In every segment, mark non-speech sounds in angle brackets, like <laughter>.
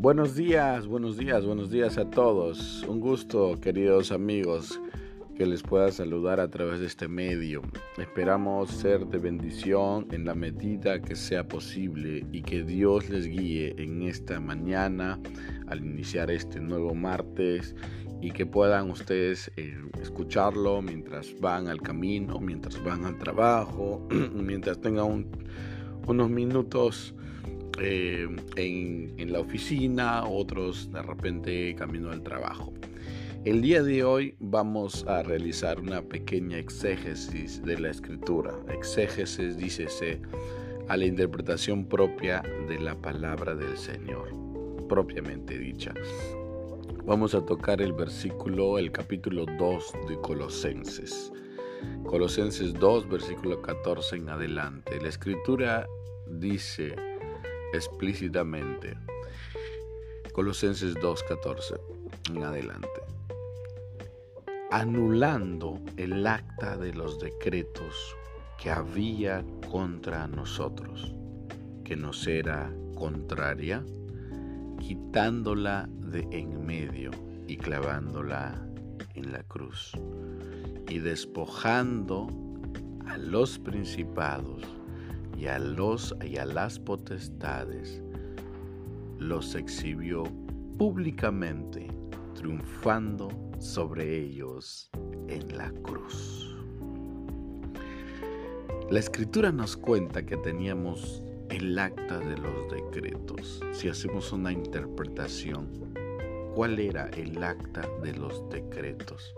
Buenos días, buenos días, buenos días a todos. Un gusto, queridos amigos, que les pueda saludar a través de este medio. Esperamos ser de bendición en la medida que sea posible y que Dios les guíe en esta mañana al iniciar este nuevo martes y que puedan ustedes eh, escucharlo mientras van al camino, mientras van al trabajo, <clears throat> mientras tengan unos minutos eh, en, la oficina, otros de repente camino al trabajo. El día de hoy vamos a realizar una pequeña exégesis de la escritura. Exégesis dícese a la interpretación propia de la palabra del Señor, propiamente dicha. Vamos a tocar el versículo, el capítulo 2 de Colosenses. Colosenses 2, versículo 14 en adelante. La escritura dice, explícitamente. Colosenses 2.14 en adelante. Anulando el acta de los decretos que había contra nosotros, que nos era contraria, quitándola de en medio y clavándola en la cruz, y despojando a los principados y a los y a las potestades los exhibió públicamente, triunfando sobre ellos en la cruz. La escritura nos cuenta que teníamos el acta de los decretos. Si hacemos una interpretación, ¿cuál era el acta de los decretos?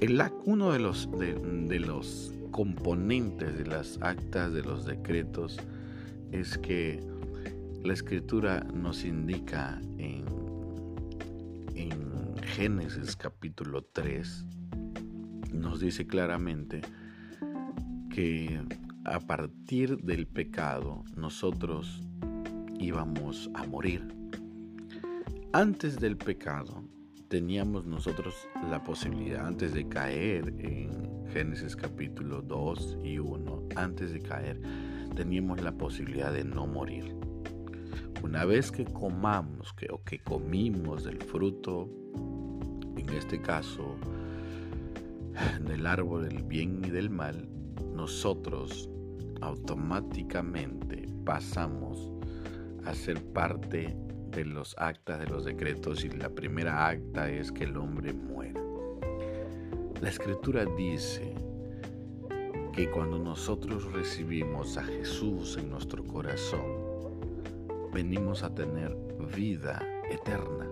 El, uno de los, de los componentes de las actas de los decretos es que la escritura nos indica en, en Génesis capítulo 3, nos dice claramente que a partir del pecado nosotros íbamos a morir. Antes del pecado teníamos nosotros la posibilidad, antes de caer en Génesis capítulo 2 y 1, antes de caer, teníamos la posibilidad de no morir. Una vez que comamos o que comimos del fruto, en este caso del árbol del bien y del mal, nosotros automáticamente pasamos a ser parte de los actas de los decretos y la primera acta es que el hombre muera. La escritura dice que cuando nosotros recibimos a Jesús en nuestro corazón, venimos a tener vida eterna.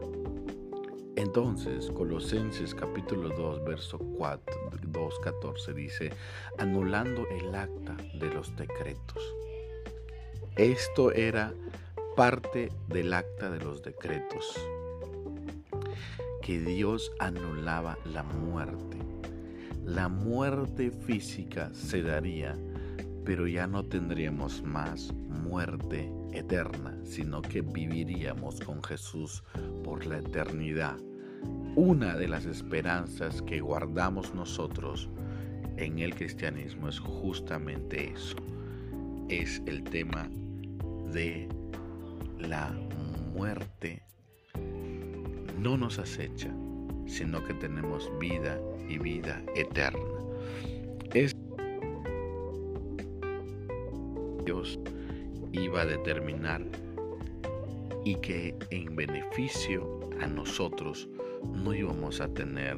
Entonces, Colosenses capítulo 2, verso 4, 2, 14 dice, anulando el acta de los decretos. Esto era parte del acta de los decretos, que Dios anulaba la muerte la muerte física se daría, pero ya no tendríamos más muerte eterna, sino que viviríamos con Jesús por la eternidad. Una de las esperanzas que guardamos nosotros en el cristianismo es justamente eso. Es el tema de la muerte. No nos acecha, sino que tenemos vida y vida eterna. Es Dios iba a determinar y que en beneficio a nosotros no íbamos a tener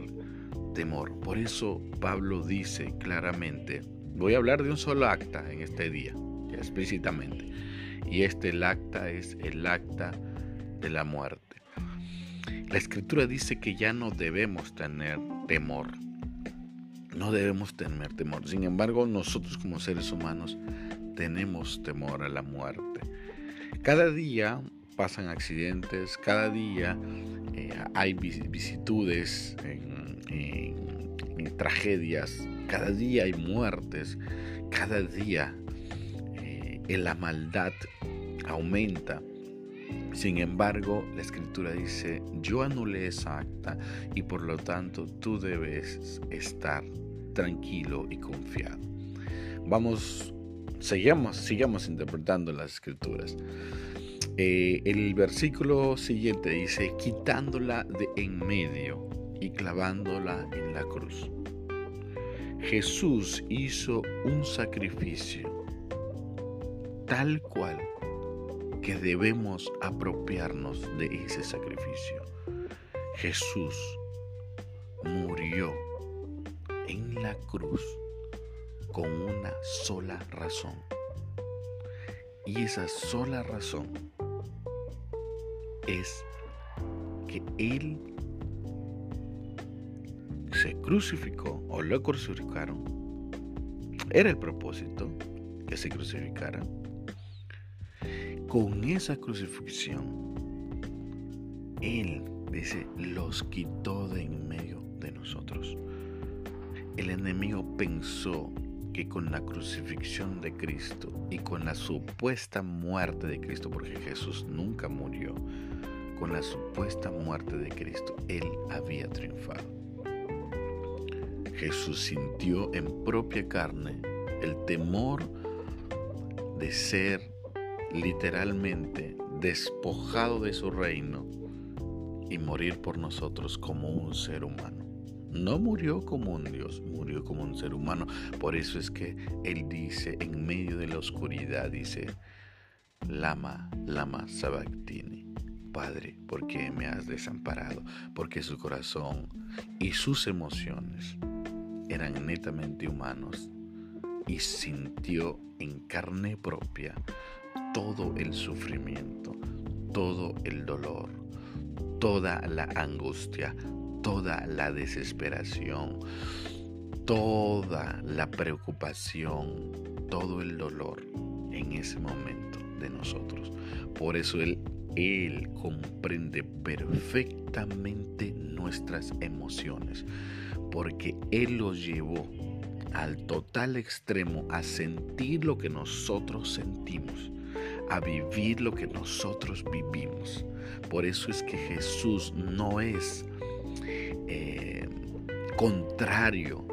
temor. Por eso Pablo dice claramente, voy a hablar de un solo acta en este día, explícitamente. Y este acta es el acta de la muerte. La escritura dice que ya no debemos tener temor. No debemos tener temor. Sin embargo, nosotros como seres humanos tenemos temor a la muerte. Cada día pasan accidentes, cada día eh, hay vicitudes, tragedias, cada día hay muertes, cada día eh, la maldad aumenta. Sin embargo, la escritura dice, yo anulé esa acta y por lo tanto tú debes estar tranquilo y confiado. Vamos, sigamos, sigamos interpretando las escrituras. Eh, el versículo siguiente dice, quitándola de en medio y clavándola en la cruz. Jesús hizo un sacrificio tal cual que debemos apropiarnos de ese sacrificio. Jesús murió en la cruz con una sola razón. Y esa sola razón es que Él se crucificó o lo crucificaron. Era el propósito que se crucificara. Con esa crucifixión, Él, dice, los quitó de en medio de nosotros. El enemigo pensó que con la crucifixión de Cristo y con la supuesta muerte de Cristo, porque Jesús nunca murió, con la supuesta muerte de Cristo, Él había triunfado. Jesús sintió en propia carne el temor de ser literalmente despojado de su reino y morir por nosotros como un ser humano. No murió como un Dios, murió como un ser humano. Por eso es que Él dice, en medio de la oscuridad, dice, Lama, Lama Sabactini. Padre, ¿por qué me has desamparado? Porque su corazón y sus emociones eran netamente humanos y sintió en carne propia todo el sufrimiento, todo el dolor, toda la angustia, toda la desesperación, toda la preocupación, todo el dolor en ese momento de nosotros. Por eso Él, él comprende perfectamente nuestras emociones, porque Él los llevó al total extremo a sentir lo que nosotros sentimos, a vivir lo que nosotros vivimos. Por eso es que Jesús no es eh, contrario,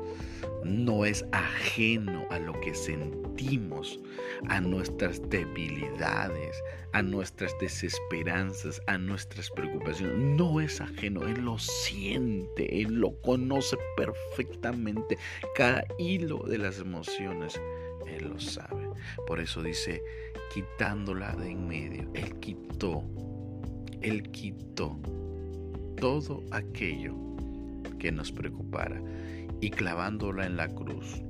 no es ajeno a lo que sentimos, a nuestras debilidades, a nuestras desesperanzas, a nuestras preocupaciones. No es ajeno, Él lo siente, Él lo conoce perfectamente. Cada hilo de las emociones, Él lo sabe. Por eso dice, quitándola de en medio, Él quitó, Él quitó todo aquello que nos preocupara y clavándola en la cruz.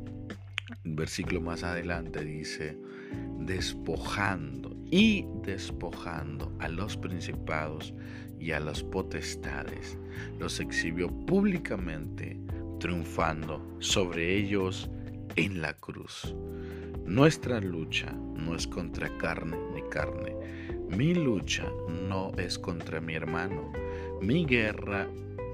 Un versículo más adelante dice, despojando y despojando a los principados y a las potestades, los exhibió públicamente, triunfando sobre ellos en la cruz. Nuestra lucha no es contra carne ni carne. Mi lucha no es contra mi hermano. Mi guerra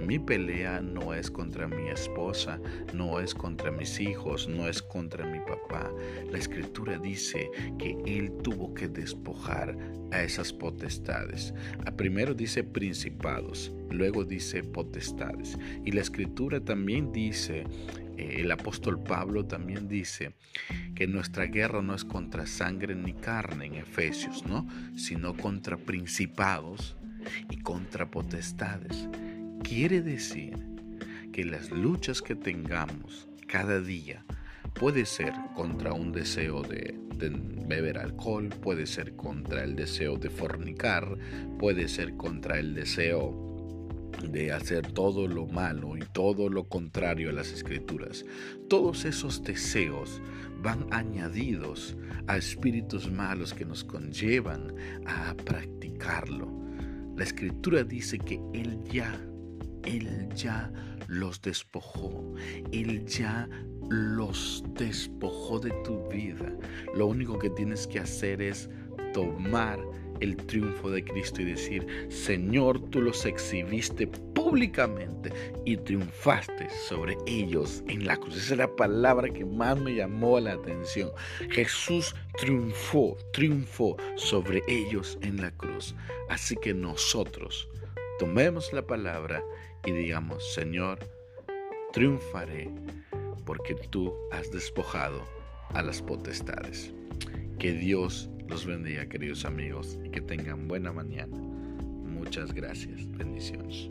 mi pelea no es contra mi esposa, no es contra mis hijos, no es contra mi papá. La escritura dice que Él tuvo que despojar a esas potestades. primero dice principados, luego dice potestades. Y la escritura también dice, el apóstol Pablo también dice que nuestra guerra no es contra sangre ni carne en Efesios, ¿no? Sino contra principados y contra potestades. Quiere decir que las luchas que tengamos cada día puede ser contra un deseo de, beber alcohol, puede ser contra el deseo de fornicar, puede ser contra el deseo de hacer todo lo malo y todo lo contrario a las escrituras. Todos esos deseos van añadidos a espíritus malos que nos conllevan a practicarlo. La escritura dice que Él ya él ya los despojó. Él ya los despojó de tu vida. Lo único que tienes que hacer es tomar el triunfo de Cristo y decir, Señor, tú los exhibiste públicamente y triunfaste sobre ellos en la cruz. Esa es la palabra que más me llamó la atención. Jesús triunfó, triunfó sobre ellos en la cruz. Así que nosotros tomemos la palabra y digamos, Señor, triunfaré porque tú has despojado a las potestades. Que Dios Los bendiga, queridos amigos, y que tengan buena mañana. Muchas gracias. Bendiciones.